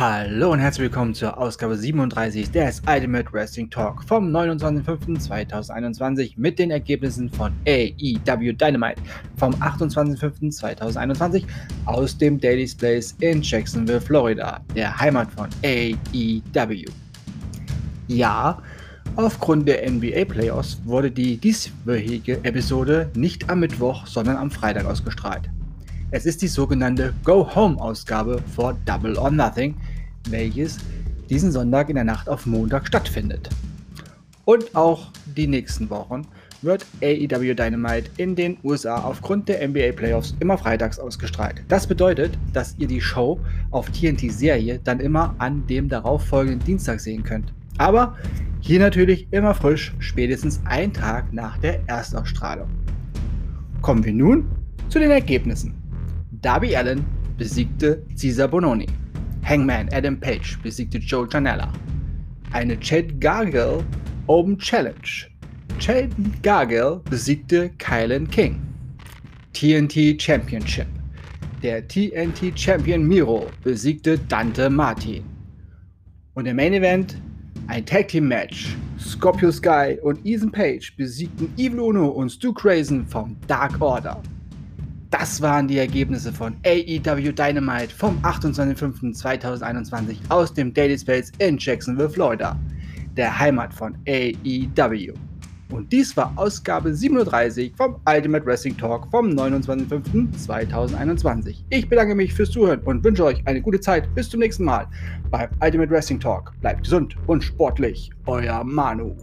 Hallo und herzlich willkommen zur Ausgabe 37 des Ultimate Wrestling Talk vom 29.05.2021 mit den Ergebnissen von AEW Dynamite vom 28.05.2021 aus dem Daily's Place in Jacksonville, Florida, der Heimat von AEW. Ja, aufgrund der NBA Playoffs wurde die dieswöchige Episode nicht am Mittwoch, sondern am Freitag ausgestrahlt. Es ist die sogenannte Go-Home-Ausgabe vor Double or Nothing, welches diesen Sonntag in der Nacht auf Montag stattfindet. Und auch die nächsten Wochen wird AEW Dynamite in den USA aufgrund der NBA Playoffs immer freitags ausgestrahlt. Das bedeutet, dass ihr die Show auf TNT-Serie dann immer an dem darauffolgenden Dienstag sehen könnt. Aber hier natürlich immer frisch, spätestens einen Tag nach der Erstausstrahlung. Kommen wir nun zu den Ergebnissen. Darby Allen besiegte Cesar Bononi. Hangman Adam Page besiegte Joe Janella. Eine Chad Gargill Open Challenge. Chad Gargill besiegte Kylan King. TNT Championship. Der TNT Champion Miro besiegte Dante Martin. Und im Main Event ein Tag Team Match. Scorpio Sky und Ethan Page besiegten Evil Uno und Stu Crazen vom Dark Order. Das waren die Ergebnisse von AEW Dynamite vom 28.05.2021 aus dem Daily Space in Jacksonville, Florida, der Heimat von AEW. Und dies war Ausgabe 37 vom Ultimate Wrestling Talk vom 29.05.2021. Ich bedanke mich fürs Zuhören und wünsche euch eine gute Zeit. Bis zum nächsten Mal beim Ultimate Wrestling Talk. Bleibt gesund und sportlich. Euer Manu.